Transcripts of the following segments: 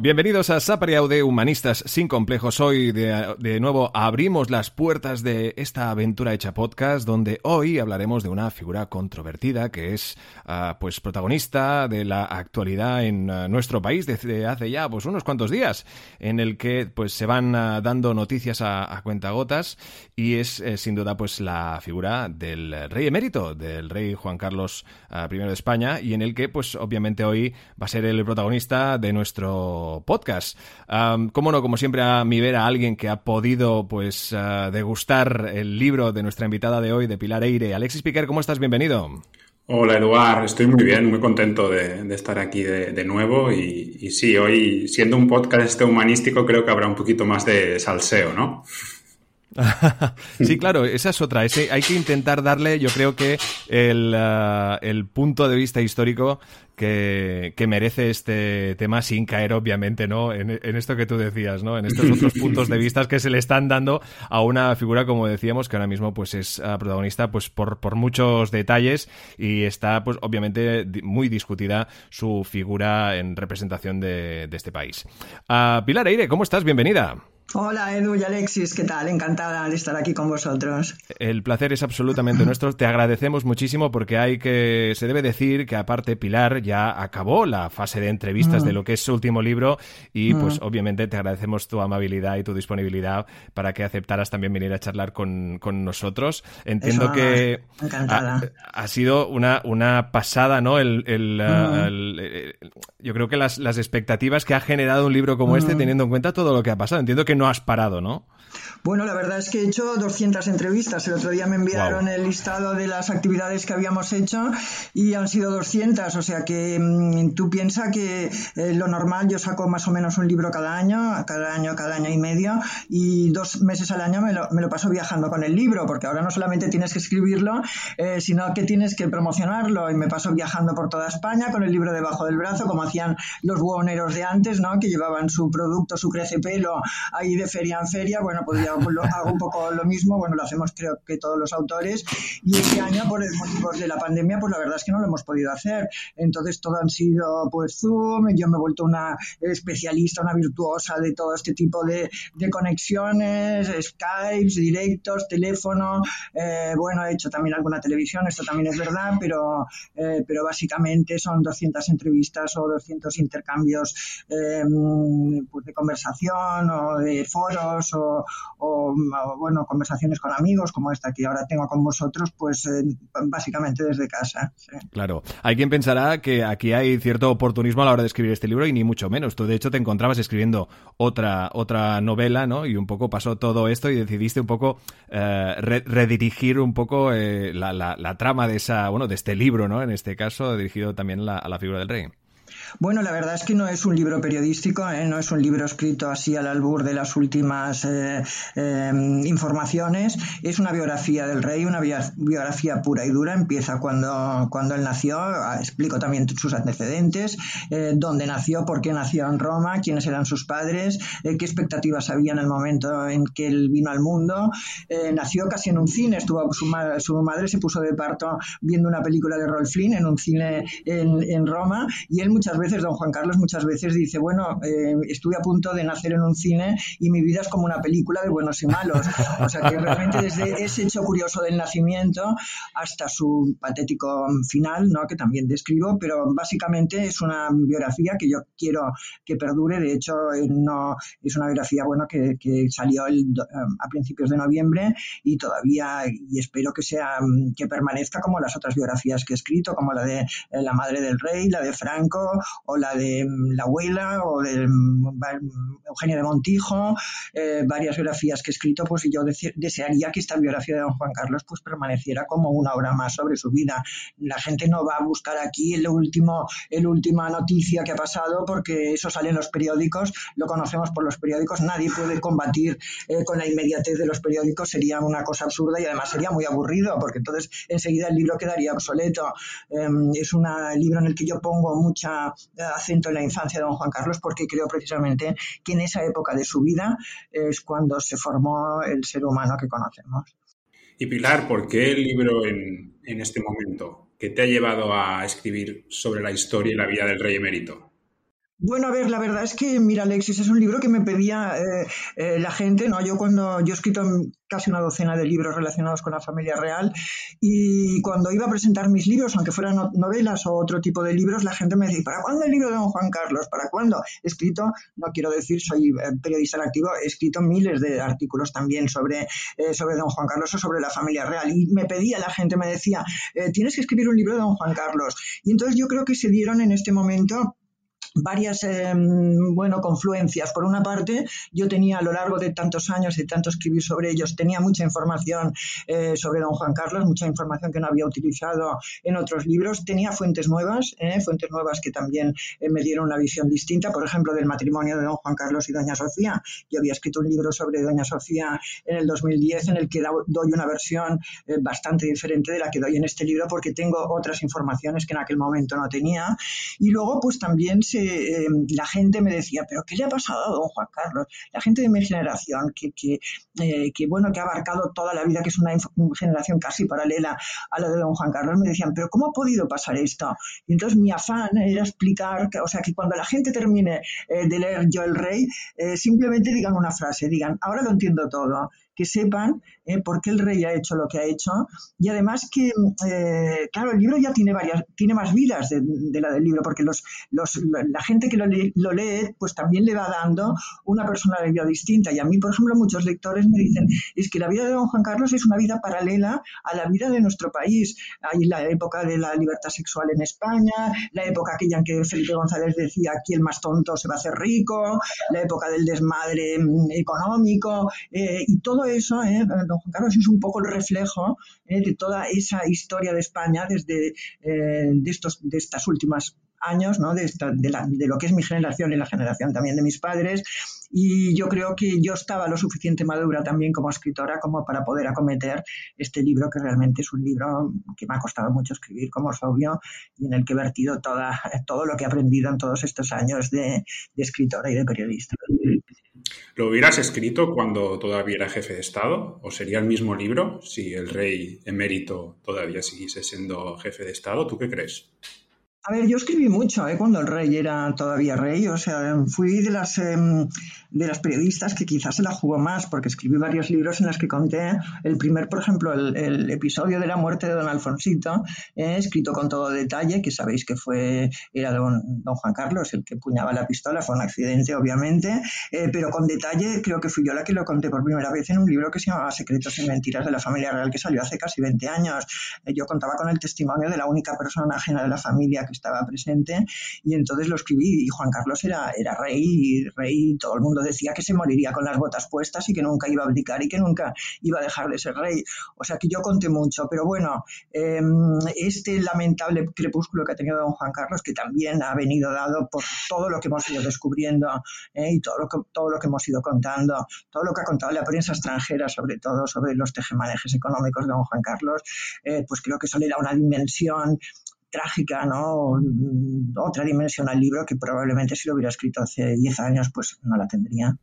Bienvenidos a Sapere de Humanistas sin complejos. Hoy de, nuevo abrimos las puertas de esta aventura hecha podcast donde hoy hablaremos de una figura controvertida que es ah, pues protagonista de la actualidad en ah, nuestro país desde hace ya pues unos cuantos días en el que pues se van ah, dando noticias a, cuentagotas y es eh, sin duda pues la figura del rey emérito, del rey Juan Carlos I de España y en el que pues obviamente hoy va a ser el protagonista de nuestro podcast. como no, como siempre, a mi ver a alguien que ha podido pues ah, degustar el libro de nuestra invitada de hoy, de Pilar Eire. Alexis Piquer, ¿cómo estás? Bienvenido. Hola Eduard, estoy muy bien, muy contento de, estar aquí de, nuevo y, y, sí, hoy siendo un podcast humanístico creo que habrá un poquito más de salseo, ¿no? sí, claro, esa es otra. Ese, hay que intentar darle, yo creo que, el, ah, el punto de vista histórico que, merece este tema sin caer, obviamente, ¿no? En, esto que tú decías, ¿no? En estos otros puntos de vista que se le están dando a una figura, como decíamos, que ahora mismo pues es ah, protagonista pues por, por muchos detalles y está, pues, obviamente, muy discutida su figura en representación de, este país. Uh, Pilar Eire, ¿cómo estás? Bienvenida. Hola Edu y Alexis, ¿qué tal? Encantada de estar aquí con vosotros. El placer es absolutamente nuestro. Te agradecemos muchísimo porque hay que se debe decir que aparte Pilar ya acabó la fase de entrevistas de mm. lo que es su último libro y mm. pues obviamente te agradecemos tu amabilidad y tu disponibilidad para que aceptaras también venir a charlar con, nosotros. Entiendo que ha, sido una, una pasada, ¿no? El, mm. eh, yo creo que las, las expectativas que ha generado un libro como este teniendo en cuenta todo lo que ha pasado. Entiendo que no has parado, ¿no? Bueno, la verdad es que he hecho 200 entrevistas. El otro día me enviaron el listado de las actividades que habíamos hecho y han sido 200. O sea que mm, tú piensas que eh, lo normal, yo saco más o menos un libro cada año, cada año, cada año y medio, y dos meses al año me lo, me lo paso viajando con el libro, porque ahora no solamente tienes que escribirlo, eh, sino que tienes que promocionarlo. Y me paso viajando por toda España con el libro debajo del brazo, como hacían los buhoneros de antes, ¿no? que llevaban su producto, su crece pelo de feria en feria. Bueno, pues ya hago un poco lo mismo, bueno, lo hacemos creo que todos los autores, y este año por motivos de la pandemia, pues la verdad es que no lo hemos podido hacer. Entonces todo han sido pues Zoom, yo me he vuelto una especialista, una virtuosa de todo este tipo de, de conexiones, Skype, directos, teléfono, eh, bueno, he hecho también alguna televisión, esto también es verdad, pero, eh, pero básicamente son 200 entrevistas o 200 intercambios eh, pues de conversación o de foros o, bueno, conversaciones con amigos como esta que ahora tengo con vosotros, pues eh, básicamente desde casa. Claro, hay quien pensará que aquí hay cierto oportunismo a la hora de escribir este libro y ni mucho menos. Tú de hecho te encontrabas escribiendo otra, otra novela, ¿no? Y un poco pasó todo esto y decidiste un poco eh, redirigir un poco eh, la, la, trama de esa, bueno, de este libro, ¿no? En este caso, dirigido también a la figura del rey. Bueno, la verdad es que no es un libro periodístico, ¿eh? no es un libro escrito así al albur de las últimas eh, em, informaciones. Es una biografía del rey, una biografía pura y dura. Empieza cuando, cuando él nació, ah, explico también sus antecedentes, eh, dónde nació, por qué nació en Roma, quiénes eran sus padres, qué expectativas había en el momento en que él vino al mundo. nació casi en un cine, estuvo su, madre se puso de parto viendo una película de Rolf Flynn en un cine en, en Roma y él muchas veces, don Juan Carlos muchas veces dice, bueno, eh, estuve a punto de nacer en un cine y mi vida es como una película de buenos y malos. O sea que realmente desde ese hecho curioso del nacimiento hasta su patético final, ¿no? que también describo, pero básicamente es una biografía que yo quiero que perdure. De hecho, eh, no es una biografía bueno, que, salió el, eh, a principios de noviembre y todavía, y espero que sea que permanezca como las otras biografías que he escrito, como la de la madre del rey, la de Franco, o la de mm, la abuela o de mm, Eugenia de Montijo, eh, varias biografías que he escrito, pues yo desearía que esta biografía de don Juan Carlos pues permaneciera como una obra más sobre su vida. La gente no va a buscar aquí el último, el última noticia que ha pasado porque eso sale en los periódicos, lo conocemos por los periódicos, nadie puede combatir eh, con la inmediatez de los periódicos, sería una cosa absurda y además sería muy aburrido porque entonces enseguida el libro quedaría obsoleto. Em, es un libro en el que yo pongo mucha acento en la infancia de don Juan Carlos porque creo precisamente que en esa época de su vida es cuando se formó el ser humano que conocemos. Y Pilar, ¿por qué el libro en, en este momento? ¿Qué te ha llevado a escribir sobre la historia y la vida del rey emérito? Bueno, a ver, la verdad es que, mira, Alexis, es un libro que me pedía eh, eh, la gente, ¿no? Yo cuando, yo he escrito casi una docena de libros relacionados con la familia real y cuando iba a presentar mis libros, aunque fueran novelas o otro tipo de libros, la gente me decía, ¿para cuándo el libro de don Juan Carlos? ¿Para cuándo? He escrito, no quiero decir, soy eh, periodista activo, he escrito miles de artículos también sobre, sobre don Juan Carlos o sobre la familia real y me pedía la gente, me decía, tienes que escribir un libro de don Juan Carlos. Y entonces yo creo que se dieron en este momento varias em, bueno confluencias. Por una parte yo tenía a lo largo de tantos años y tanto escribir sobre ellos tenía mucha información eh, sobre don Juan Carlos mucha información que no había utilizado en otros libros. Tenía fuentes nuevas eh, fuentes nuevas que también eh, me dieron una visión distinta. Por ejemplo del matrimonio de don Juan Carlos y doña Sofía. Yo había escrito un libro sobre doña Sofía en el 2010 en el que doy una versión bastante diferente de la que doy en este libro porque tengo otras informaciones que en aquel momento no tenía. Y luego pues también se Em, la gente me decía, pero ¿qué le ha pasado a don Juan Carlos? La gente de mi generación, que, que, eh, bueno, que ha abarcado toda la vida, que es una generación casi paralela a la de don Juan Carlos, me decían, pero ¿cómo ha podido pasar esto? Y entonces mi afán era explicar, que, o sea, que cuando la gente termine eh, de leer Yo el Rey, eh, simplemente digan una frase, digan, ahora lo entiendo todo que sepan eh, por qué el rey ha hecho lo que ha hecho y además que, eh, claro, el libro ya tiene varias, tiene más vidas de, la del libro porque los, la gente que lo lee, lo lee, pues también le va dando una personalidad distinta y a mí, por ejemplo, muchos lectores me dicen, es que la vida de don Juan Carlos es una vida paralela a la vida de nuestro país. Hay la época de la libertad sexual en España, la época aquella en que Felipe González decía aquí el más tonto se va a hacer rico, la época del desmadre mm, económico eh, y todo eso, eh, don Juan Carlos es un poco el reflejo eh, de toda esa historia de España desde eh, de estos, de estas últimas años, ¿no? de, lo que es mi generación y la generación también de mis padres. Y yo creo que yo estaba lo suficiente madura también como escritora como para poder acometer este libro, que realmente es un libro que me ha costado mucho escribir, como es obvio, y en el que he vertido toda, todo lo que he aprendido en todos estos años de, de escritora y de periodista. ¿Lo hubieras escrito cuando todavía era jefe de Estado? ¿O sería el mismo libro si el rey emérito todavía siguiese siendo jefe de Estado? ¿Tú qué crees? A ver, yo escribí mucho ¿eh? cuando el rey era todavía rey, o sea, fui de las, em, de las periodistas que quizás se la jugó más, porque escribí varios libros en los que conté el primer, por ejemplo, el, episodio de la muerte de don Alfonsito, eh, escrito con todo detalle, que sabéis que fue, era don, don, Juan Carlos el que puñaba la pistola, fue un accidente, obviamente, eh, pero con detalle creo que fui yo la que lo conté por primera vez en un libro que se llamaba Secretos y Mentiras de la Familia Real, que salió hace casi 20 años. yo contaba con el testimonio de la única persona ajena de la familia que estaba presente y entonces lo escribí y Juan Carlos era, era rey y rey, todo el mundo decía que se moriría con las botas puestas y que nunca iba a abdicar y que nunca iba a dejar de ser rey. O sea que yo conté mucho, pero bueno, em, este lamentable crepúsculo que ha tenido don Juan Carlos, que también ha venido dado por todo lo que hemos ido descubriendo eh, y todo lo, que, todo lo que hemos ido contando, todo lo que ha contado la prensa extranjera, sobre todo sobre los tejemanejes económicos de don Juan Carlos, eh, pues creo que eso le da una dimensión trágica, ¿no? Otra dimensión al libro que probablemente si lo hubiera escrito hace 10 años, pues no la tendría.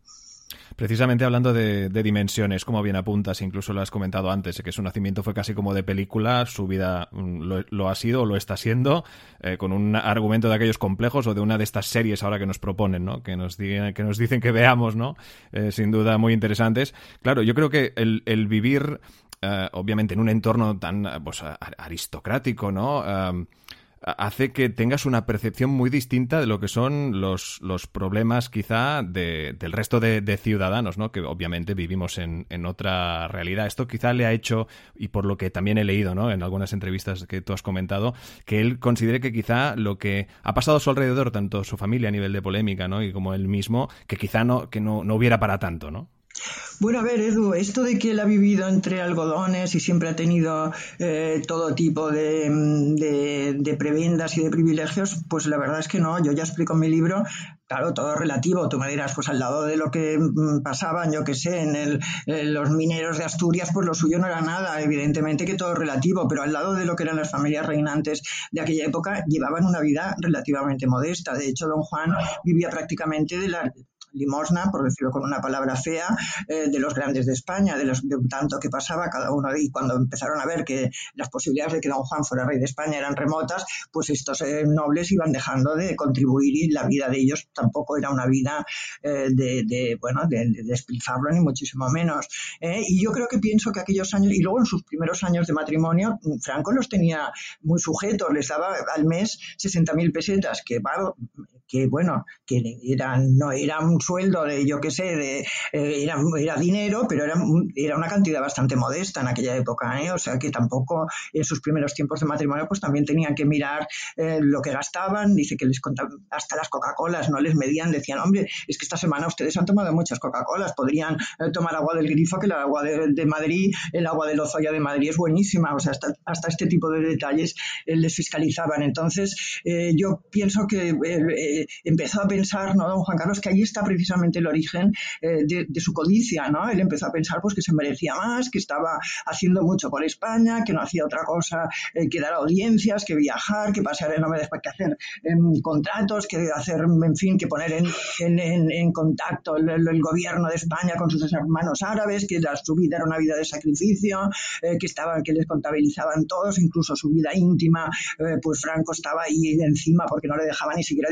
Precisamente hablando de, dimensiones, como bien apuntas, incluso lo has comentado antes, que su nacimiento fue casi como de película, su vida mm, lo, ha sido o lo está siendo, eh, con un argumento de aquellos complejos o de una de estas series ahora que nos proponen, ¿no? que, nos, que nos dicen que veamos, ¿no? Eh, sin duda muy interesantes. Claro, yo creo que el, el vivir eh, obviamente en un entorno tan pues, aristocrático, ¿no? Hace que tengas una percepción muy distinta de lo que son los, los problemas quizá del resto de, ciudadanos, ¿no? que obviamente vivimos en, en, otra realidad. Esto quizá le ha hecho, y por lo que también he leído ¿no? en algunas entrevistas que tú has comentado, que él considere que quizá lo que ha pasado a su alrededor, tanto su familia a nivel de polémica ¿no? y como él mismo, que quizá no, que no, no hubiera para tanto, ¿no? Bueno, a ver, Edu, esto de que él ha vivido entre algodones y siempre ha tenido eh, todo tipo de, de, prebendas y de privilegios, pues la verdad es que no. Yo ya explico en mi libro, claro, todo relativo. Tú me dirás, pues al lado de lo que mm, pasaban, yo que sé, en, el, los mineros de Asturias, pues lo suyo no era nada. Evidentemente que todo es relativo, pero al lado de lo que eran las familias reinantes de aquella época, llevaban una vida relativamente modesta. De hecho, don Juan vivía prácticamente de la limosna, por decirlo con una palabra fea, eh, de los grandes de España, de, los, de un tanto que pasaba cada uno. Y cuando empezaron a ver que las posibilidades de que don Juan fuera rey de España eran remotas, pues estos eh, nobles iban dejando de contribuir y la vida de ellos tampoco era una vida eh, de, bueno, de, despilfarro ni muchísimo menos. y yo creo que pienso que aquellos años, y luego en sus primeros años de matrimonio, Franco los tenía muy sujetos, les daba al mes 60.000 pesetas, que que bueno, que eran, no era un sueldo de, yo qué sé, de, eh, era, era, dinero, pero era, era una cantidad bastante modesta en aquella época, ¿eh? o sea que tampoco en sus primeros tiempos de matrimonio pues también tenían que mirar eh, lo que gastaban, dice que les contaban, hasta las Coca-Colas no les medían, decían, hombre, es que esta semana ustedes han tomado muchas Coca-Colas, podrían tomar agua del grifo, que el agua de, Madrid, el agua de Lozoya de Madrid es buenísima, o sea, hasta, hasta este tipo de detalles les fiscalizaban. Entonces, yo pienso que empezó a pensar, ¿no, don Juan Carlos, que ahí está precisamente el origen eh, de, su codicia, ¿no? Él empezó a pensar pues que se merecía más, que estaba haciendo mucho por España, que no hacía otra cosa eh, que dar audiencias, que viajar, que pasar en de que hacer em, contratos, que hacer, en fin, que poner en, contacto el, gobierno de España con sus hermanos árabes, que su vida era una vida de sacrificio, eh, que estaban, que les contabilizaban todos, incluso su vida íntima, pues Franco estaba ahí encima porque no le dejaba ni siquiera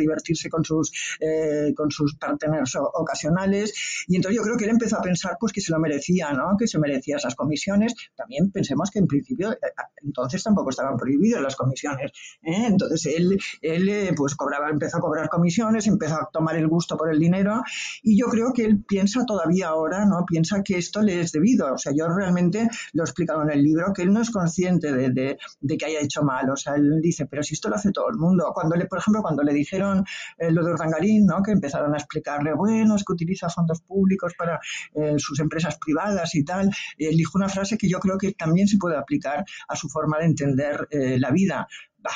con sus, eh, con sus parteners ocasionales. Y entonces yo creo que él empezó a pensar pues que se lo merecía, ¿no? Que se merecía esas comisiones. También pensemos que en principio eh, entonces tampoco estaban prohibidas las comisiones. ¿eh? Entonces él, él pues cobraba, empezó a cobrar comisiones, empezó a tomar el gusto por el dinero y yo creo que él piensa todavía ahora, ¿no? Piensa que esto le es debido. O sea, yo realmente lo he explicado en el libro, que él no es consciente de, de, de que haya hecho mal. O sea, él dice, pero si esto lo hace todo el mundo. Cuando le, por ejemplo, cuando le dijeron eh, lo de Urdangarín, ¿no? que empezaron a explicarle, bueno, es que utiliza fondos públicos para eh, sus empresas privadas y tal. Él dijo una frase que yo creo que también se puede aplicar a su forma de entender eh, la vida. Bah,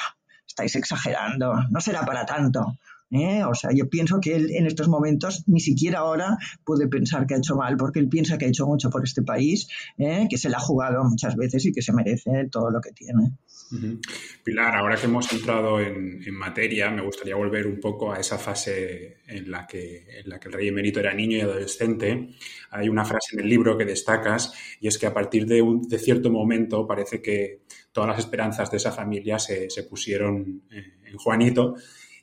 estáis exagerando, no será para tanto. ¿eh? O sea, yo pienso que él en estos momentos ni siquiera ahora puede pensar que ha hecho mal, porque él piensa que ha hecho mucho por este país, ¿eh? que se le ha jugado muchas veces y que se merece todo lo que tiene. Pilar, ahora que hemos entrado en, materia, me gustaría volver un poco a esa fase en la, que, el rey emérito era niño y adolescente. Hay una frase en el libro que destacas y es que a partir de cierto momento parece que todas las esperanzas de esa familia se, se pusieron eh, en Juanito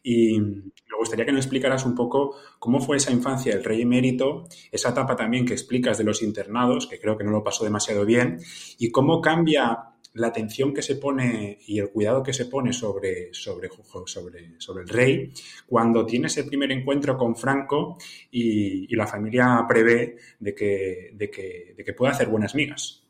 y me gustaría que nos explicaras un poco cómo fue esa infancia del rey emérito, esa etapa también que explicas de los internados, que creo que no lo pasó demasiado bien, y cómo cambia la atención que se pone y el cuidado que se pone sobre, sobre, sobre, sobre el rey cuando tiene ese primer encuentro con Franco y, la familia prevé de que, de que, de que pueda hacer buenas migas.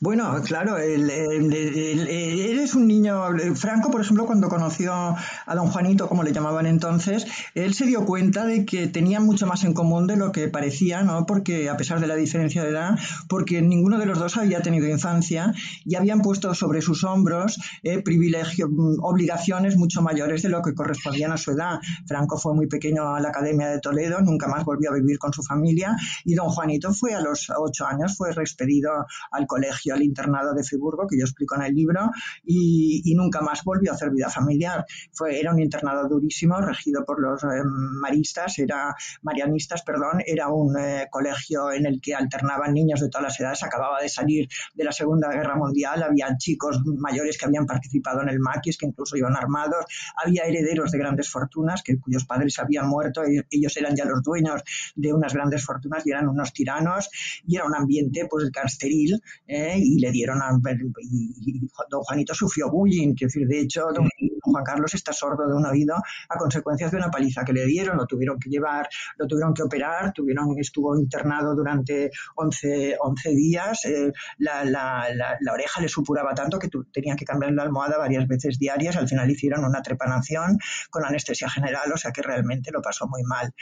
Bueno, claro, él, es un niño. Franco, por ejemplo, cuando conoció a don Juanito, como le llamaban entonces, él se dio cuenta de que tenían mucho más en común de lo que parecía, ¿no? Porque, a pesar de la diferencia de edad, porque ninguno de los dos había tenido infancia y habían puesto sobre sus hombros eh, privilegios, obligaciones mucho mayores de lo que correspondían a su edad. Franco fue muy pequeño a la Academia de Toledo, nunca más volvió a vivir con su familia y don Juanito fue a los ocho años, fue expedido al colegio al internado de Friburgo, que yo explico en el libro, y, nunca más volvió a hacer vida familiar. Fue, era un internado durísimo, regido por los eh, maristas, era marianistas, perdón, era un eh, colegio en el que alternaban niños de todas las edades, acababa de salir de la Segunda Guerra Mundial, había chicos mayores que habían participado en el maquis, que incluso iban armados, había herederos de grandes fortunas, que, cuyos padres habían muerto, y ellos eran ya los dueños de unas grandes fortunas y eran unos tiranos, y era un ambiente pues carsteril, eh, y le dieron a. Y, don Juanito sufrió bullying, que de hecho, Juan Carlos está sordo de un oído a consecuencia de una paliza que le dieron, lo tuvieron que llevar, lo tuvieron que operar, estuvo internado durante 11, 11 días, eh, la, oreja le supuraba tanto que tenían que cambiar la almohada varias veces diarias, al final hicieron una trepanación con anestesia general, o sea que realmente lo pasó muy mal.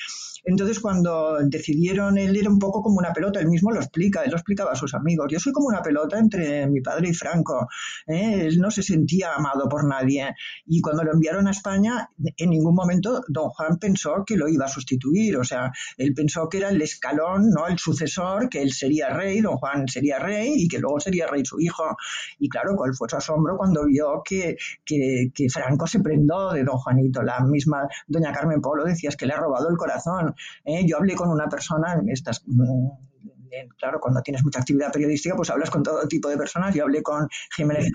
Entonces cuando decidieron, él era un poco como una pelota, él mismo lo explica, lo explicaba a sus amigos, yo soy como una pelota entre mi padre y Franco, ¿eh? él no se sentía amado por nadie cuando lo enviaron a España, en ningún momento don Juan pensó que lo iba a sustituir, o sea, él pensó que era el escalón, ¿no? El sucesor, que él sería rey, don Juan sería rey y que luego sería rey su hijo. Y claro, cuál fue su asombro cuando vio que, que, que Franco se prendó de don Juanito. La misma doña Carmen Polo decía es que le ha robado el corazón. ¿eh? Yo hablé con una persona, estas mm, claro, cuando tienes mucha actividad periodística, pues hablas con todo tipo de personas. Yo hablé con Jiménez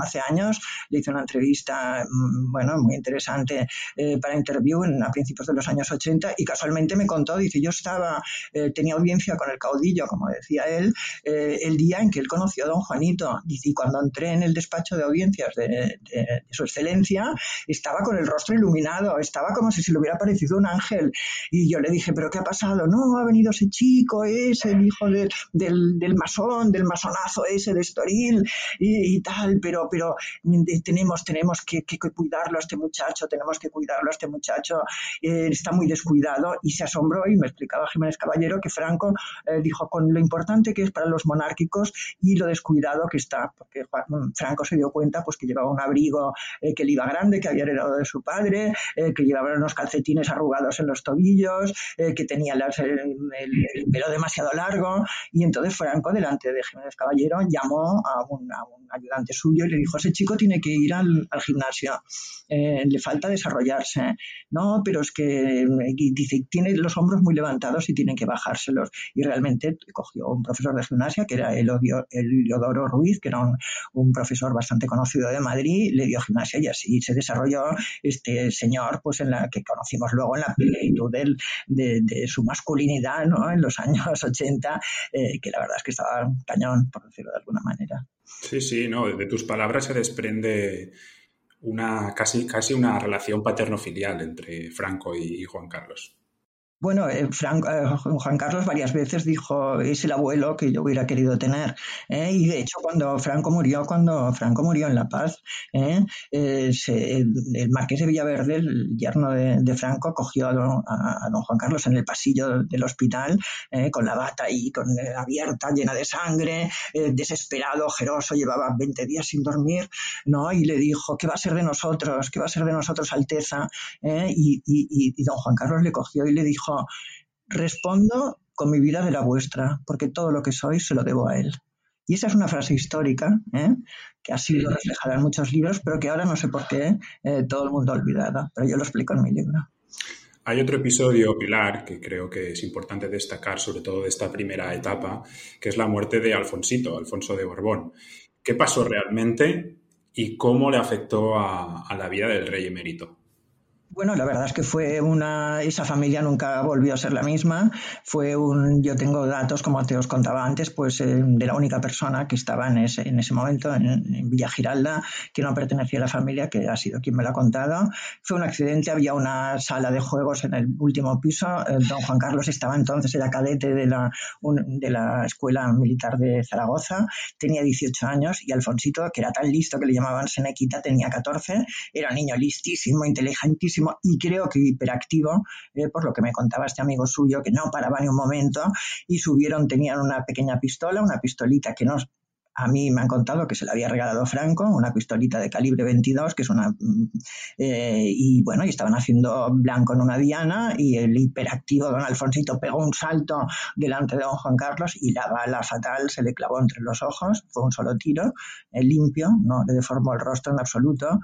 hace años, le hice una entrevista, mm, bueno, muy interesante eh, para Interview en, a principios de los años 80 y casualmente me contó, dice, yo estaba, eh, tenía audiencia con el caudillo, como decía él, eh, el día en que él conoció a don Juanito. Dice, y cuando entré en el despacho de audiencias de, su excelencia, estaba con el rostro iluminado, estaba como si se le hubiera parecido un ángel. Y yo le dije, ¿pero qué ha pasado? No, ha venido ese chico, ese, el hijo del, del, masón, del masonazo ese de Estoril y tal pero, pero tenemos, tenemos que, cuidarlo a este muchacho, tenemos que cuidarlo a este muchacho, eh, está muy descuidado y se asombró y me explicaba Jiménez Caballero que Franco eh, dijo con lo importante que es para los monárquicos y lo descuidado que está, porque mm, Franco se dio cuenta pues que llevaba un abrigo eh, que le iba grande, que había heredado de su padre, que llevaba unos calcetines arrugados en los tobillos, que tenía el, pelo demasiado largo. Y entonces Franco delante de Jiménez Caballero llamó a un, a un ayudante suyo y le dijo, ese chico tiene que ir al, gimnasio, eh, le falta desarrollarse. No, pero es que dice, tiene los hombros muy levantados y tienen que bajárselos. Y realmente cogió un profesor de gimnasia, que era el, Eliodoro Ruiz, que era un, profesor bastante conocido de Madrid, le dio gimnasia y así se desarrolló este señor, pues en la que conocimos luego en la plenitud de, de, su masculinidad, ¿no? En los años 80, eh, que la verdad es que estaba cañón, por decirlo de alguna manera. Sí, sí, no, de tus palabras se desprende una casi, casi una relación paterno-filial entre Franco y Juan Carlos. Bueno, eh, eh, Juan Carlos varias veces dijo es el abuelo que yo hubiera querido tener. ¿eh? Y de hecho, cuando Franco murió, cuando Franco murió en La Paz, el, marqués de Villaverde, el yerno de, Franco, cogió a don, Juan Carlos en el pasillo del hospital con la bata ahí con, abierta, llena de sangre, desesperado, ojeroso, llevaba 20 días sin dormir, ¿no? Y le dijo, ¿qué va a ser de nosotros? ¿Qué va a ser de nosotros, Alteza? y, y don Juan Carlos le cogió y le dijo, respondo con mi vida de la vuestra, porque todo lo que soy se lo debo a él. Y esa es una frase histórica ¿eh? que ha sido reflejada en muchos libros, pero que ahora no sé por qué eh, todo el mundo ha olvidado, pero yo lo explico en mi libro. Hay otro episodio, Pilar, que creo que es importante destacar, sobre todo de esta primera etapa, que es la muerte de Alfonsito, Alfonso de Borbón. ¿Qué pasó realmente y cómo le afectó a la vida del rey emérito? Bueno, la verdad es que fue una, esa familia nunca volvió a ser la misma. Fue un, yo tengo datos, como te os contaba antes, pues eh, de la única persona que estaba en ese, en ese momento en, Villa Giralda, que no pertenecía a la familia, que ha sido quien me lo ha contado. Fue un accidente, había una sala de juegos en el último piso. don Juan Carlos estaba entonces, era cadete de la, de la Escuela Militar de Zaragoza, tenía 18 años y Alfonsito, que era tan listo que le llamaban Senequita, tenía 14, era un niño listísimo, inteligentísimo y creo que hiperactivo, eh, por lo que me contaba este amigo suyo, que no paraba ni un momento y subieron, tenían una pequeña pistola, una pistolita que no a mí me han contado que se le había regalado Franco, una pistolita de calibre 22, que es una... Mm, eh, y bueno, y estaban haciendo blanco en una diana y el hiperactivo don Alfonsito pegó un salto delante de don Juan Carlos y la bala fatal se le clavó entre los ojos, fue un solo tiro, eh, limpio, no le deformó el rostro en absoluto.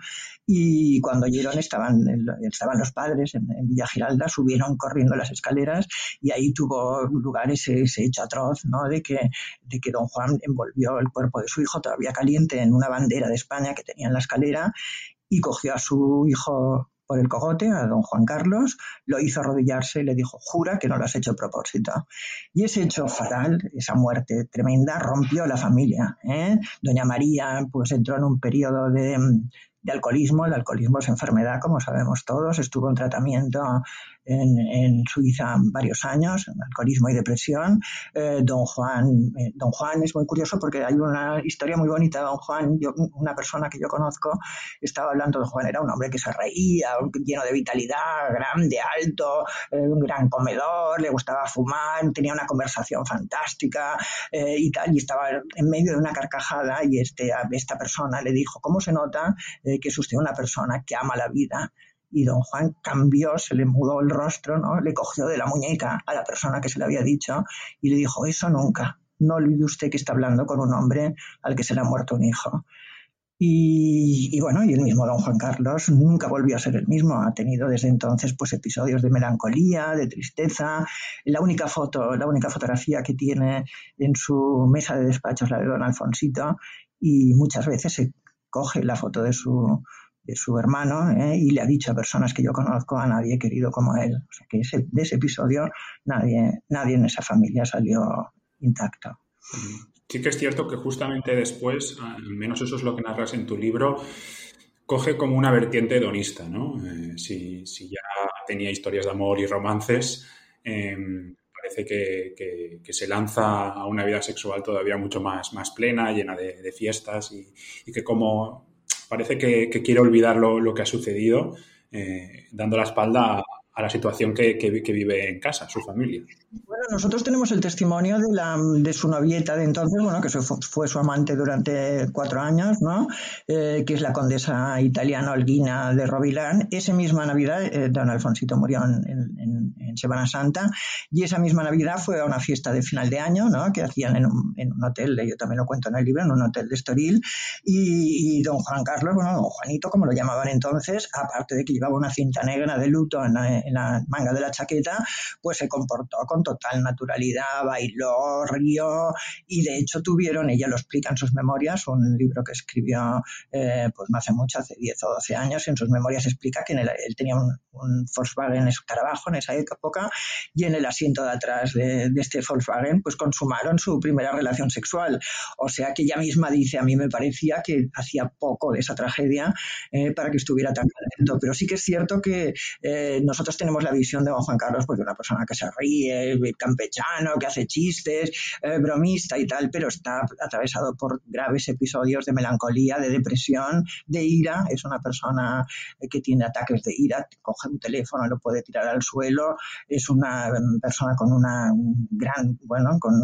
Y cuando oyeron estaban, estaban los padres en, Villa Giralda, subieron corriendo las escaleras y ahí tuvo lugar ese, ese hecho atroz, ¿no? De que, de que don Juan envolvió el cuerpo cuerpo de su hijo todavía caliente en una bandera de España que tenía en la escalera y cogió a su hijo por el cogote, a don Juan Carlos, lo hizo arrodillarse y le dijo, jura que no lo has hecho a propósito. Y ese hecho fatal, esa muerte tremenda, rompió la familia. ¿eh? Doña María pues entró en un periodo de, de alcoholismo. El alcoholismo es enfermedad, como sabemos todos. Estuvo en tratamiento en, Suiza varios años, alcoholismo y depresión. Eh, don Juan, eh, don Juan es muy curioso porque hay una historia muy bonita Don Juan. Una persona que yo conozco estaba hablando de Juan, era un hombre que se reía, lleno de vitalidad, grande, alto, eh, un gran comedor, le gustaba fumar, tenía una conversación fantástica y tal, y estaba en medio de una carcajada y este, esta persona le dijo, ¿cómo se nota que es usted una persona que ama la vida? Y don Juan cambió, se le mudó el rostro, ¿no? Le cogió de la muñeca a la persona que se le había dicho y le dijo, eso nunca, no olvide usted que está hablando con un hombre al que se le ha muerto un hijo. Y, bueno, y el mismo don Juan Carlos nunca volvió a ser el mismo. Ha tenido desde entonces pues episodios de melancolía, de tristeza. La única foto, la única fotografía que tiene en su mesa de despacho es la de don Alfonsito y muchas veces se coge la foto de su, de su hermano ¿eh? y le ha dicho a personas que yo conozco a nadie querido como él. O sea que de ese episodio nadie, nadie en esa familia salió intacto. Sí que es cierto que justamente después, al menos eso es lo que narras en tu libro, coge como una vertiente hedonista, ¿no? Eh, si, ya tenía historias de amor y romances, em, parece que, se lanza a una vida sexual todavía mucho más, más plena, llena de, fiestas y, que como parece que, quiere olvidar lo, que ha sucedido, eh, dando la espalda a, la situación que, vive en casa, su familia. Nosotros tenemos el testimonio de, la, de su novieta de entonces, bueno, que fue, su amante durante cuatro años, ¿no? Eh, que es la condesa italiana Olguina de Rovilán. Esa misma Navidad, eh, don Alfonsito murió en, Semana Santa, y esa misma Navidad fue a una fiesta de final de año, ¿no? Que hacían en un, hotel, yo también lo cuento en el libro, en un hotel de Estoril, y, don Juan Carlos, bueno, don Juanito, como lo llamaban entonces, aparte de que llevaba una cinta negra de luto en la, en la manga de la chaqueta, pues se comportó con total naturalidad, bailó, rió y de hecho tuvieron, ella lo explica en sus memorias, un libro que escribió eh, pues no hace mucho, hace 10 o 12 años, en sus memorias explica que él tenía un, un, Volkswagen Escarabajo en esa época y en el asiento de atrás de, este Volkswagen pues consumaron su primera relación sexual. O sea que ella misma dice, a mí me parecía que hacía poco de esa tragedia eh, para que estuviera tan contento, pero sí que es cierto que eh, nosotros tenemos la visión de don Juan Carlos pues de una persona que se ríe, campechano, que hace chistes, eh, bromista y tal, pero está atravesado por graves episodios de melancolía, de depresión, de ira. Es una persona eh, que tiene ataques de ira, coge un teléfono, lo puede tirar al suelo. Es una mm, persona con una gran, bueno, con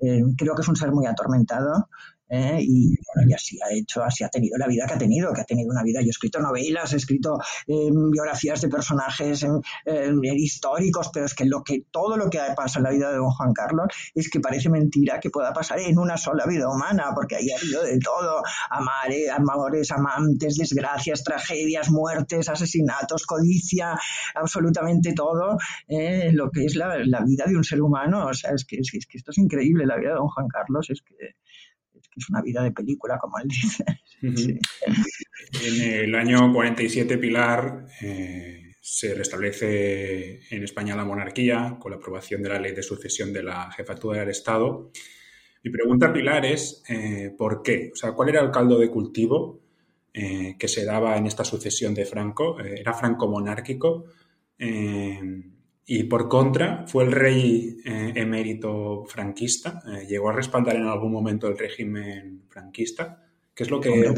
eh, creo que es un ser muy atormentado. ¿Eh? y bueno, y así ha hecho, así ha tenido la vida que ha tenido, que ha tenido una vida. Yo he escrito novelas, he escrito eh, biografías de personajes eh, históricos, pero es que, lo que todo lo que pasa en la vida de don Juan Carlos es que parece mentira que pueda pasar en una sola vida humana, porque ahí ha habido de todo, amare, amores, amantes, desgracias, tragedias, muertes, asesinatos, codicia, absolutamente todo lo que es la, vida de un ser humano. O sea, es que, es que esto es increíble, la vida de don Juan Carlos, es que es una vida de película, como él dice. En el año 47, Pilar, eh, se restablece en España la monarquía con la aprobación de la ley de sucesión de la jefatura del Estado. Mi pregunta, Pilar, es eh, ¿por qué? O sea, ¿cuál era el caldo de cultivo eh, que se daba en esta sucesión de Franco? ¿Era franco monárquico? Y por contra, fue el rey eh, emérito franquista. Eh, llegó a respaldar en algún momento el régimen franquista. ¿Qué es lo que ocurría?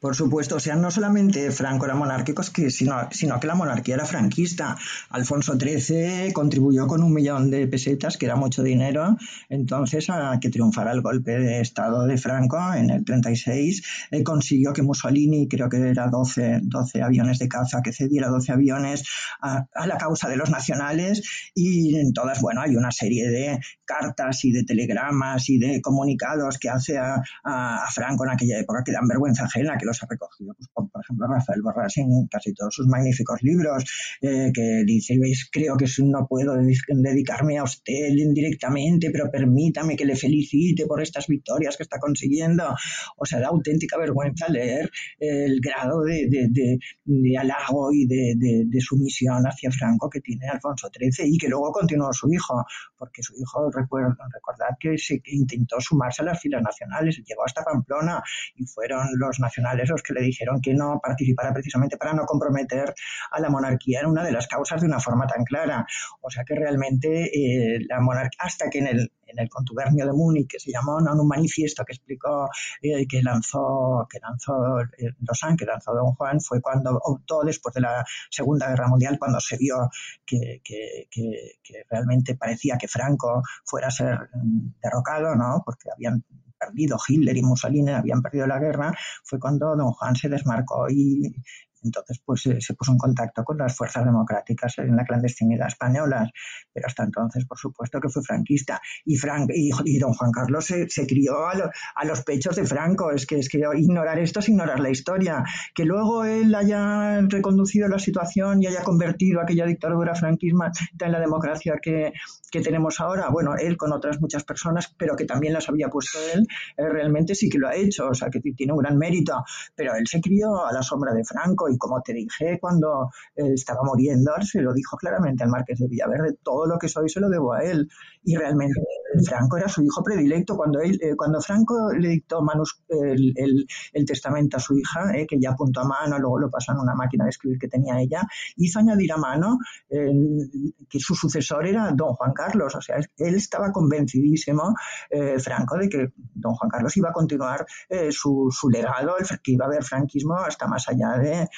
Por supuesto, o sea, no solamente Franco era monárquico, sino, sino que la monarquía era franquista. Alfonso XIII contribuyó con un millón de pesetas, que era mucho dinero, entonces a que triunfara el golpe de Estado de Franco en el 36, eh, consiguió que Mussolini, creo que era 12, 12 aviones de caza, que cediera 12 aviones a, la causa de los nacionales y en todas, bueno, hay una serie de cartas y de telegramas y de comunicados que hace a, a Franco en aquella época que dan vergüenza ajena, que los ha recogido, pues, por ejemplo, Rafael Borrás en casi todos sus magníficos libros, eh, que dice, veis, creo que no puedo dedicarme a usted indirectamente, pero permítame que le felicite por estas victorias que está consiguiendo. O sea, da auténtica vergüenza leer el grado de, de, halago y de, sumisión hacia Franco que tiene Alfonso XIII y que luego continuó su hijo, porque su hijo, recuerdo, recordad que, se, intentó sumarse a las filas nacionales, llegó hasta Pamplona y fueron los nacionales tribunales los que le dijeron que no participara precisamente para no comprometer a la monarquía en una de las causas de una forma tan clara. O sea que realmente eh, la monarquía, hasta que en el, en el contubernio de Múnich, que se llamó ¿no? un manifiesto que explicó, eh, que lanzó, que lanzó eh, que lanzó Don Juan, fue cuando optó después de la Segunda Guerra Mundial, cuando se vio que, que, que realmente parecía que Franco fuera a ser mm, derrocado, ¿no? porque habían perdido Hitler y Mussolini, habían perdido la guerra, fue cuando don Juan se desmarcó y, entonces, pues se puso en contacto con las fuerzas democráticas en la clandestinidad española, pero hasta entonces, por supuesto, que fue franquista. Y, Frank, y, don Juan Carlos se, crió a, a, los pechos de Franco. Es que, es que ignorar esto es ignorar la historia. Que luego él haya reconducido la situación y haya convertido aquella dictadura franquismo en la democracia que, que tenemos ahora, bueno, él con otras muchas personas, pero que también las había puesto él, eh, realmente sí que lo ha hecho, o sea, que tiene un gran mérito, pero él se crió a la sombra de Franco y como te dije cuando eh, estaba muriendo, se lo dijo claramente al Marqués de Villaverde, todo lo que soy se lo debo a él y realmente Franco era su hijo predilecto. Cuando, él, eh, cuando Franco le dictó el, testamento a su hija, eh, que ya apuntó a mano, luego lo pasó en una máquina de escribir que tenía ella, hizo añadir a mano que su sucesor era don Juan Carlos. O sea, él estaba convencidísimo, eh, Franco, de que don Juan Carlos iba a continuar su, su legado, que iba a haber franquismo hasta más allá de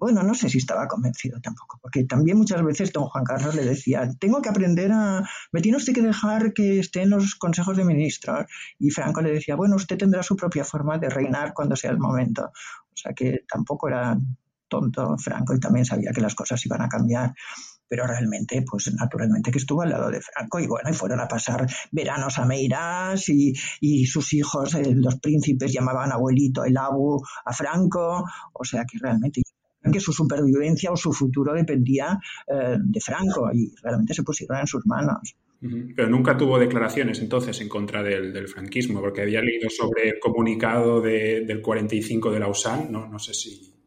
bueno, no sé si estaba convencido tampoco, porque también muchas veces don Juan Carlos le decía, tengo que aprender a, me tiene usted que dejar que esté en los consejos de ministros. Y Franco le decía, bueno, usted tendrá su propia forma de reinar cuando sea el momento. O sea que tampoco era tonto Franco y también sabía que las cosas iban a cambiar pero realmente, pues naturalmente que estuvo al lado de Franco y bueno, y fueron a pasar veranos a Meirás y, sus hijos, eh, los príncipes, llamaban abuelito el abu a Franco, o sea que realmente que su supervivencia o su futuro dependía eh, de Franco y realmente se pusieron en sus manos. Pero nunca tuvo declaraciones entonces en contra del, franquismo, porque había leído sobre el comunicado del 45 de Lausanne, ¿no? no sé si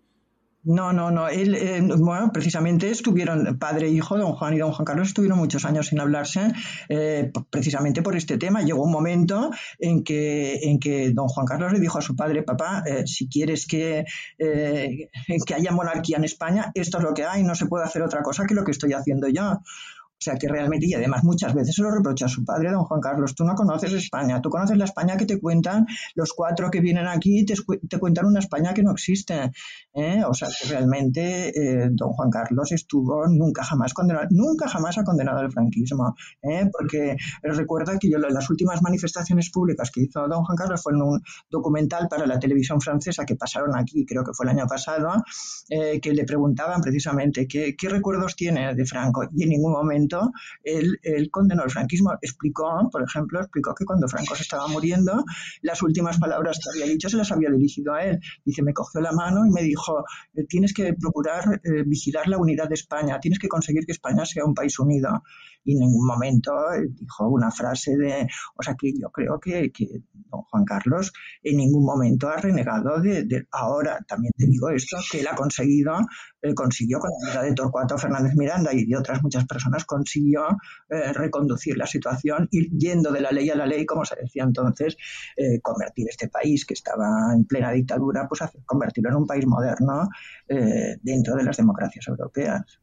no, no, no. Él, eh, bueno, precisamente estuvieron, padre e hijo, don Juan y don Juan Carlos, estuvieron muchos años sin hablarse, eh, precisamente por este tema. Llegó un momento en que, en que don Juan Carlos le dijo a su padre, papá, eh, si quieres que, que haya monarquía en España, esto es lo que hay, no se puede hacer otra cosa que lo que estoy haciendo yo. Sea que realmente, y además muchas veces se lo reprocha a su padre, don Juan Carlos, tú no conoces España, tú conoces la España que te cuentan los cuatro que vienen aquí, y te cuentan una España que no existe. ¿eh? O sea que realmente eh, don Juan Carlos estuvo nunca jamás condenado, nunca jamás ha condenado el franquismo, ¿eh? porque recuerda que yo las últimas manifestaciones públicas que hizo don Juan Carlos fue en un documental para la televisión francesa que pasaron aquí, creo que fue el año pasado, que le preguntaban precisamente qué recuerdos tiene de Franco y en ningún momento él, condenó el franquismo. Explicó, por ejemplo, explicó que cuando Franco se estaba muriendo, las últimas palabras que había dicho se las había dirigido a él. Dice, me cogió la mano y me dijo, eh, tienes que procurar eh, vigilar la unidad de España, tienes que conseguir que España sea un país unido. Y en ningún momento eh, dijo una frase de, o sea, que yo creo que, don Juan Carlos en ningún momento ha renegado de, ahora, también te digo esto, que él ha conseguido, consiguió con la ayuda de Torcuato Fernández Miranda y de otras muchas personas, consiguió eh, reconducir la situación, ir yendo de la ley a la ley, como se decía entonces, eh, convertir este país que estaba en plena dictadura, pues convertirlo en un país moderno eh, dentro de las democracias europeas.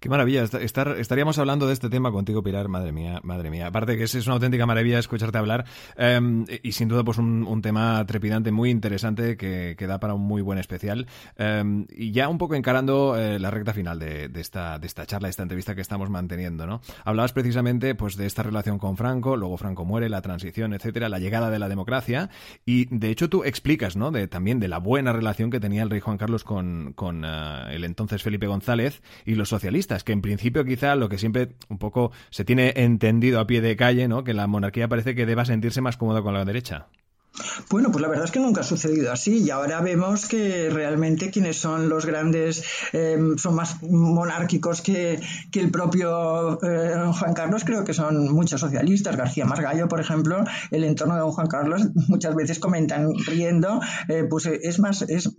Qué maravilla. Estar, estaríamos hablando de este tema contigo, Pilar. Madre mía, madre mía. Aparte que es, es una auténtica maravilla escucharte hablar. Em, y sin duda, pues un, tema trepidante, muy interesante, que, da para un muy buen especial. Em, y ya un poco encarando eh, la recta final de, esta, de esta charla, de esta entrevista que estamos manteniendo, ¿no? Hablabas precisamente pues, de esta relación con Franco, luego Franco muere, la transición, etcétera, la llegada de la democracia. Y de hecho, tú explicas, ¿no? De, también de la buena relación que tenía el rey Juan Carlos con, con eh, el entonces Felipe González y los socialistas, que en principio quizá lo que siempre un poco se tiene entendido a pie de calle, ¿no? Que la monarquía parece que deba sentirse más cómoda con la derecha. Bueno, pues la verdad es que nunca ha sucedido así y ahora vemos que realmente quienes son los grandes em, son más monárquicos que, el propio eh, Juan Carlos, creo que son muchos socialistas. García Margallo, por ejemplo, el entorno de don Juan Carlos muchas veces comentan riendo, eh, pues es más, es,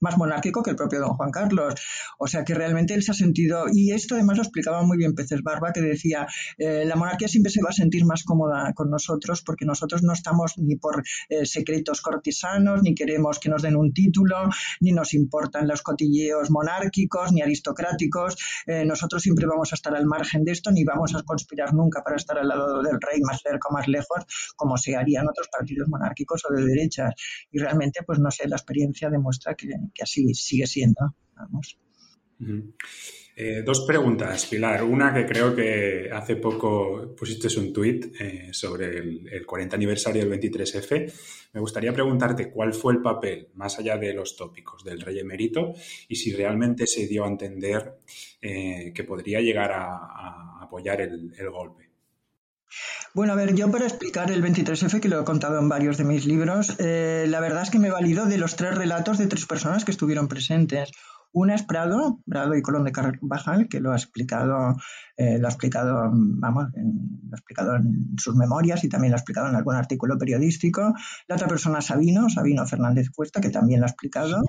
más monárquico que el propio don Juan Carlos. O sea que realmente él se ha sentido, y esto además lo explicaba muy bien Peces Barba, que decía, eh, la monarquía siempre se va a sentir más cómoda con nosotros porque nosotros no estamos ni por secretos cortesanos, ni queremos que nos den un título, ni nos importan los cotilleos monárquicos ni aristocráticos. Eh, nosotros siempre vamos a estar al margen de esto, ni vamos a conspirar nunca para estar al lado del rey más cerca o más lejos, como se haría en otros partidos monárquicos o de derechas. Y realmente, pues no sé, la experiencia demuestra que, así sigue siendo. Vamos. Eh, dos preguntas, Pilar. Una que creo que hace poco pusiste un tuit eh, sobre el, 40 aniversario del 23F. Me gustaría preguntarte cuál fue el papel, más allá de los tópicos, del rey emérito y si realmente se dio a entender eh, que podría llegar a, apoyar el, golpe. Bueno, a ver, yo para explicar el 23F, que lo he contado en varios de mis libros, la verdad es que me valido de los tres relatos de tres personas que estuvieron presentes. Una es Prado, Prado y Colón de Carvajal, que lo ha explicado, eh, lo ha explicado, vamos, lo ha explicado en sus memorias y también lo ha explicado en algún artículo periodístico. La otra persona es Sabino, Sabino Fernández Cuesta, que también lo ha explicado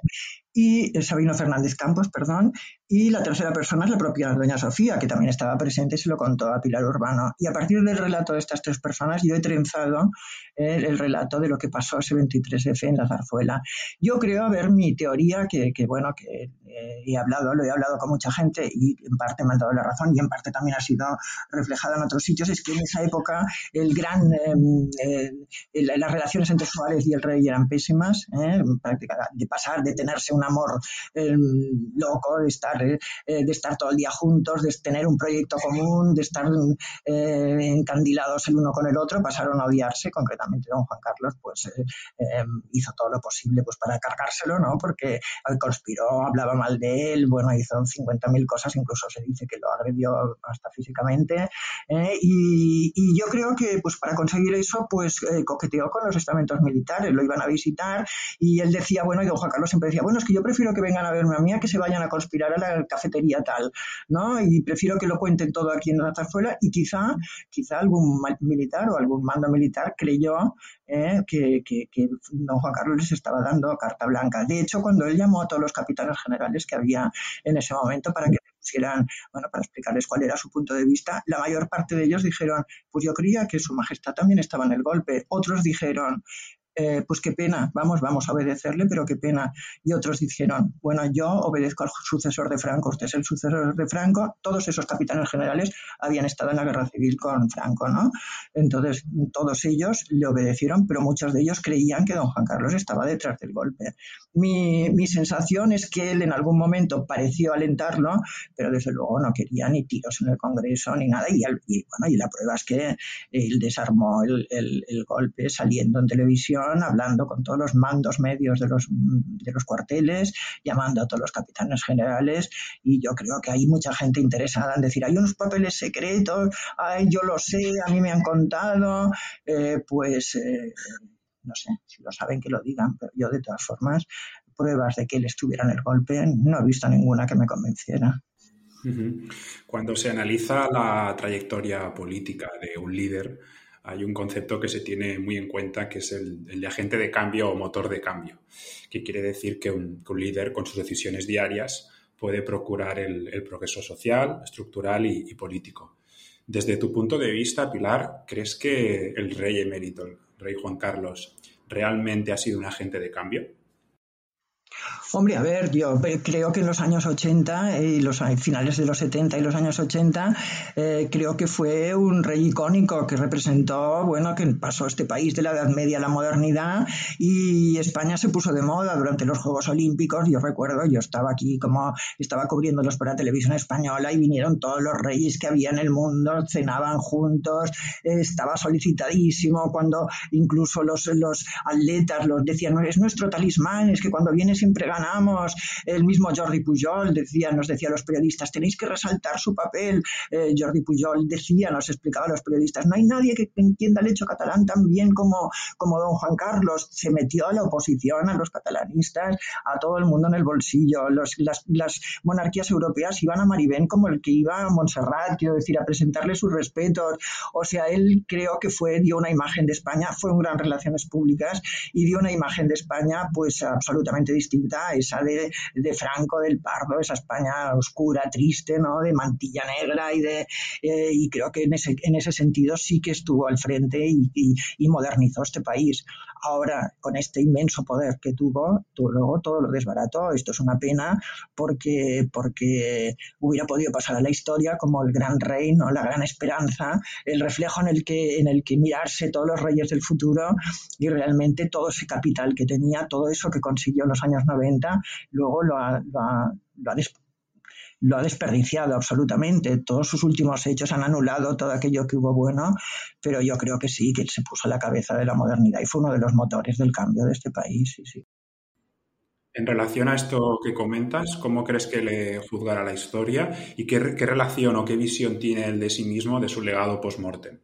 y eh, Sabino Fernández Campos, perdón, y la tercera persona es la propia doña Sofía, que también estaba presente y se lo contó a Pilar Urbano. Y a partir del relato de estas tres personas, yo he trenzado eh, el relato de lo que pasó ese 23F en la zarzuela. Yo creo, a ver, mi teoría, que, bueno, que eh, he hablado, lo he hablado con mucha gente y en parte me han dado la razón y en parte también ha sido reflejada en otros sitios, es que en esa época el gran, em, las relaciones entre Suárez y el rey eran pésimas, de pasar, de tenerse un amor em, loco, de estar, eh, de estar todo el día juntos, de tener un proyecto común, de estar eh, encandilados el uno con el otro, pasaron a odiarse, concretamente don Juan Carlos pues eh, hizo todo lo posible pues para cargárselo, ¿no? Porque conspiró, hablaba mal de él, bueno, hizo 50.000 cosas, incluso se dice que lo agredió hasta físicamente y, y, yo creo que pues para conseguir eso pues coqueteó con los estamentos militares, lo iban a visitar y él decía, bueno, y don Juan Carlos siempre decía, bueno, es que yo prefiero que vengan a verme a mí a que se vayan a conspirar a la cafetería tal, ¿no? Y prefiero que lo cuenten todo aquí en la zarzuela y quizá, quizá algún militar o algún mando militar creyó eh, que, que, don Juan Carlos les estaba dando carta blanca. De hecho, cuando él llamó a todos los capitanes generales que había en ese momento para que pusieran, bueno, para explicarles cuál era su punto de vista, la mayor parte de ellos dijeron, pues yo creía que su majestad también estaba en el golpe. Otros dijeron, eh, pues qué pena, vamos, vamos a obedecerle, pero qué pena. Y otros dijeron, bueno, yo obedezco al sucesor de Franco, usted es el sucesor de Franco, todos esos capitanes generales habían estado en la guerra civil con Franco, ¿no? Entonces, todos ellos le obedecieron, pero muchos de ellos creían que don Juan Carlos estaba detrás del golpe. Mi, mi sensación es que él en algún momento pareció alentarlo, pero desde luego no quería ni tiros en el Congreso ni nada, y, bueno, y la prueba es que él desarmó el, el golpe saliendo en televisión hablando con todos los mandos medios de los, de los cuarteles, llamando a todos los capitanes generales y yo creo que hay mucha gente interesada en decir, hay unos papeles secretos, yo lo sé, a mí me han contado, eh, pues eh, no sé, si lo saben que lo digan, pero yo de todas formas, pruebas de que él estuviera en el golpe, no he visto ninguna que me convenciera. Cuando se analiza la trayectoria política de un líder, hay un concepto que se tiene muy en cuenta que es el, de agente de cambio o motor de cambio, que quiere decir que un, líder con sus decisiones diarias puede procurar el, progreso social, estructural y, político. Desde tu punto de vista, Pilar, ¿crees que el rey emérito, el rey Juan Carlos, realmente ha sido un agente de cambio? Hombre, a ver, yo creo que en los años 80 y los finales de los 70 y los años 80, eh, creo que fue un rey icónico que representó, bueno, que pasó este país de la Edad Media a la modernidad y España se puso de moda durante los Juegos Olímpicos. Yo recuerdo, yo estaba aquí como estaba cubriéndolos para televisión española y vinieron todos los reyes que había en el mundo, cenaban juntos, estaba solicitadísimo cuando incluso los, los atletas los decían, es nuestro talismán, es que cuando viene siempre gana ganamos. El mismo Jordi Pujol decía, nos decía a los periodistas, tenéis que resaltar su papel. Eh, Jordi Pujol decía, nos explicaba a los periodistas, no hay nadie que entienda el hecho catalán tan bien como, como don Juan Carlos. Se metió a la oposición, a los catalanistas, a todo el mundo en el bolsillo. las, monarquías europeas iban a Maribén como el que iba a Montserrat, quiero decir, a presentarle sus respetos. O sea, él creo que fue, dio una imagen de España, fue un gran relaciones públicas y dio una imagen de España pues absolutamente distinta esa de, Franco, del Pardo, esa España oscura, triste, ¿no? De mantilla negra y de eh, y creo que en ese, en ese sentido sí que estuvo al frente y, modernizó este país. Ahora, con este inmenso poder que tuvo, luego todo lo desbarató. Esto es una pena porque, porque hubiera podido pasar a la historia como el gran rey, ¿no? la gran esperanza, el reflejo en el que, en el que mirarse todos los reyes del futuro y realmente todo ese capital que tenía, todo eso que consiguió en los años 90, luego lo ha, lo ha, lo ha lo ha desperdiciado absolutamente. Todos sus últimos hechos han anulado todo aquello que hubo bueno, pero yo creo que sí, que se puso a la cabeza de la modernidad y fue uno de los motores del cambio de este país. En relación a esto que comentas, ¿cómo crees que le juzgará la historia y qué, qué relación o qué visión tiene él de sí mismo, de su legado post-mortem?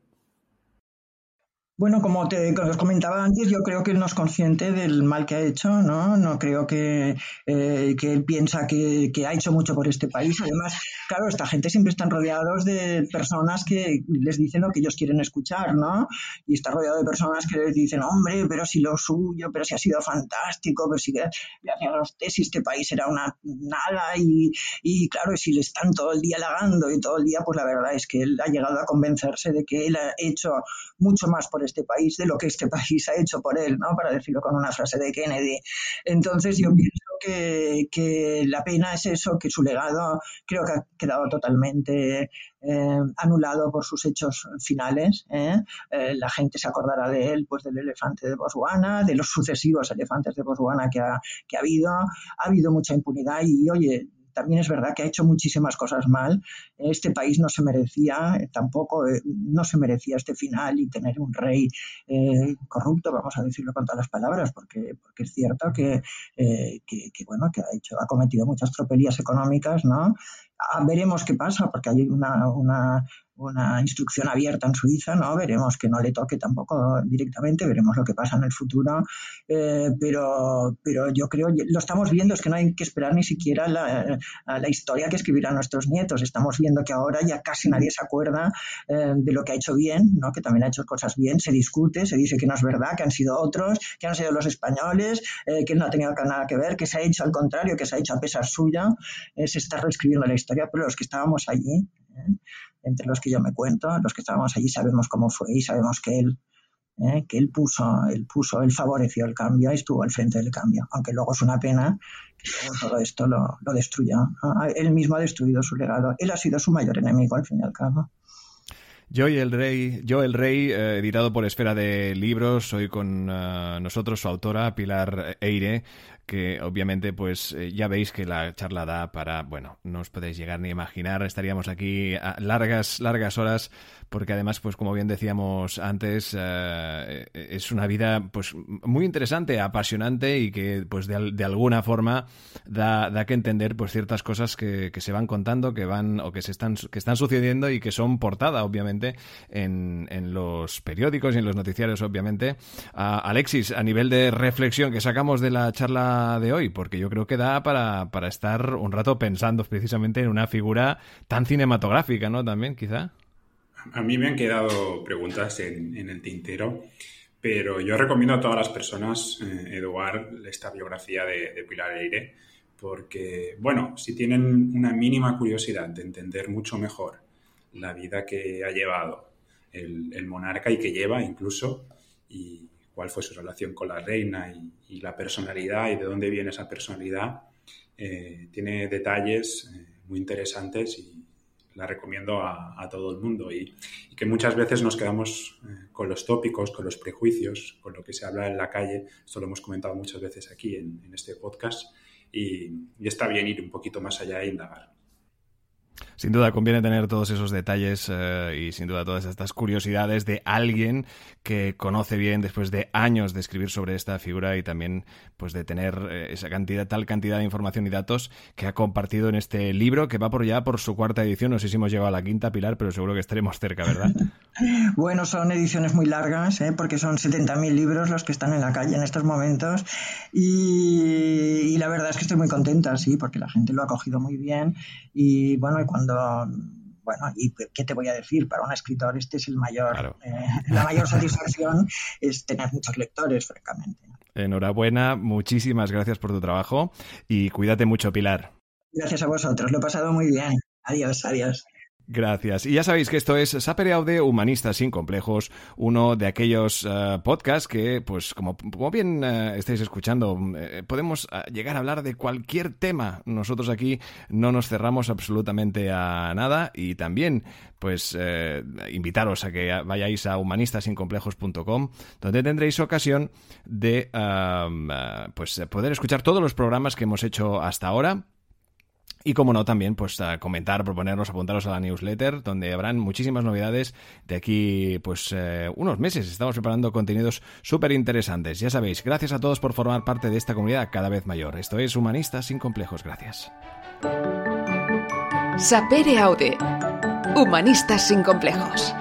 Bueno, como te os comentaba antes, yo creo que él no es consciente del mal que ha hecho, ¿no? No creo que, eh, que él piensa que, que, ha hecho mucho por este país. Además, claro, esta gente siempre están rodeados de personas que les dicen lo que ellos quieren escuchar, ¿no? Y está rodeado de personas que les dicen, hombre, pero si lo suyo, pero si ha sido fantástico, pero si gracias a los tesis este país era una nada y, y claro, si le están todo el día halagando y todo el día, pues la verdad es que él ha llegado a convencerse de que él ha hecho mucho más por este país de lo que este país ha hecho por él, ¿no? Para decirlo con una frase de Kennedy. Entonces yo pienso que, que la pena es eso, que su legado creo que ha quedado totalmente eh, anulado por sus hechos finales. ¿eh? Eh, la gente se acordará de él, pues del elefante de Botswana, de los sucesivos elefantes de Botswana que ha, que ha habido. Ha habido mucha impunidad y, oye, también es verdad que ha hecho muchísimas cosas mal. Este país no se merecía, eh, tampoco eh, no se merecía este final y tener un rey eh, corrupto, vamos a decirlo con todas las palabras, porque, porque es cierto que, que, bueno, que ha hecho, ha cometido muchas tropelías económicas, ¿no? Ah, veremos qué pasa, porque hay una, una, una instrucción abierta en Suiza, ¿no? Veremos que no le toque tampoco directamente, veremos lo que pasa en el futuro, eh, pero, pero yo creo, lo estamos viendo, es que no hay que esperar ni siquiera la, la historia que escribirán nuestros nietos, estamos viendo que ahora ya casi nadie se acuerda eh, de lo que ha hecho bien, ¿no? Que también ha hecho cosas bien, se discute, se dice que no es verdad, que han sido otros, que han sido los españoles, eh, que no ha tenido nada que ver, que se ha hecho al contrario, que se ha hecho a pesar suya, se está reescribiendo la historia, pero los que estábamos allí, entre los que yo me cuento, los que estábamos allí sabemos cómo fue y sabemos que él, eh, que él puso, él puso, él favoreció el cambio y estuvo al frente del cambio, aunque luego es una pena que todo esto lo, lo destruya. Él mismo ha destruido su legado. Él ha sido su mayor enemigo al fin y al cabo. Yo y el Rey, Yo el Rey, eh, editado por Esfera de Libros, hoy con uh, nosotros su autora Pilar Eire, que obviamente pues eh, ya veis que la charla da para, bueno, no os podéis llegar ni imaginar, estaríamos aquí a largas, largas horas, porque además, pues como bien decíamos antes, eh, es una vida pues muy interesante, apasionante y que pues de, de alguna forma da, da, que entender pues ciertas cosas que, que, se van contando, que van o que se están, que están sucediendo y que son portada, obviamente, en, en los periódicos y en los noticiarios, obviamente. Alexis, a nivel de reflexión que sacamos de la charla de hoy, porque yo creo que da para, para estar un rato pensando precisamente en una figura tan cinematográfica, ¿no? También, quizá. A mí me han quedado preguntas en, en el tintero, pero yo recomiendo a todas las personas, eh, Eduard, esta biografía de, Pilar Eire, porque, bueno, si tienen una mínima curiosidad de entender mucho mejor la vida que ha llevado el, el monarca y que lleva incluso, y, cuál fue su relación con la reina y, y la personalidad y de dónde viene esa personalidad. Eh, tiene detalles eh, muy interesantes y la recomiendo a, a todo el mundo y, y, que muchas veces nos quedamos eh, con los tópicos, con los prejuicios, con lo que se habla en la calle. Esto lo hemos comentado muchas veces aquí en, en este podcast y, y está bien ir un poquito más allá e indagar. Sin duda conviene tener todos esos detalles eh, y sin duda todas estas curiosidades de alguien que conoce bien después de años de escribir sobre esta figura y también pues de tener eh, esa cantidad, tal cantidad de información y datos que ha compartido en este libro que va por ya por su cuarta edición. No sé si hemos llegado a la quinta, Pilar, pero seguro que estaremos cerca, ¿verdad? bueno, son ediciones muy largas, ¿eh? porque son 70.000 libros los que están en la calle en estos momentos y, y la verdad es que estoy muy contenta, sí, porque la gente lo ha cogido muy bien y bueno, y cuando bueno, ¿y qué te voy a decir? Para un escritor este es el mayor, claro. eh, la mayor satisfacción es tener muchos lectores, francamente. Enhorabuena, muchísimas gracias por tu trabajo y cuídate mucho, Pilar. Gracias a vosotros, lo he pasado muy bien. Adiós, adiós. Gracias. Y ya sabéis que esto es Sapere Aude, Humanistas sin Complejos, uno de aquellos uh, podcasts que, pues, como, bien uh, estáis escuchando, eh, podemos llegar a hablar de cualquier tema. Nosotros aquí no nos cerramos absolutamente a nada y también, pues, invitaros a que vayáis a humanistasincomplejos.com, donde tendréis ocasión de, pues, poder escuchar todos los programas que hemos hecho hasta ahora y como no, también pues comentar, proponernos, apuntaros a la newsletter, donde habrán muchísimas novedades de aquí pues eh, unos meses. Estamos preparando contenidos súper interesantes. Ya sabéis, gracias a todos por formar parte de esta comunidad cada vez mayor. Esto es Humanistas sin Complejos. Gracias. Sapere Aude. Humanistas sin Complejos.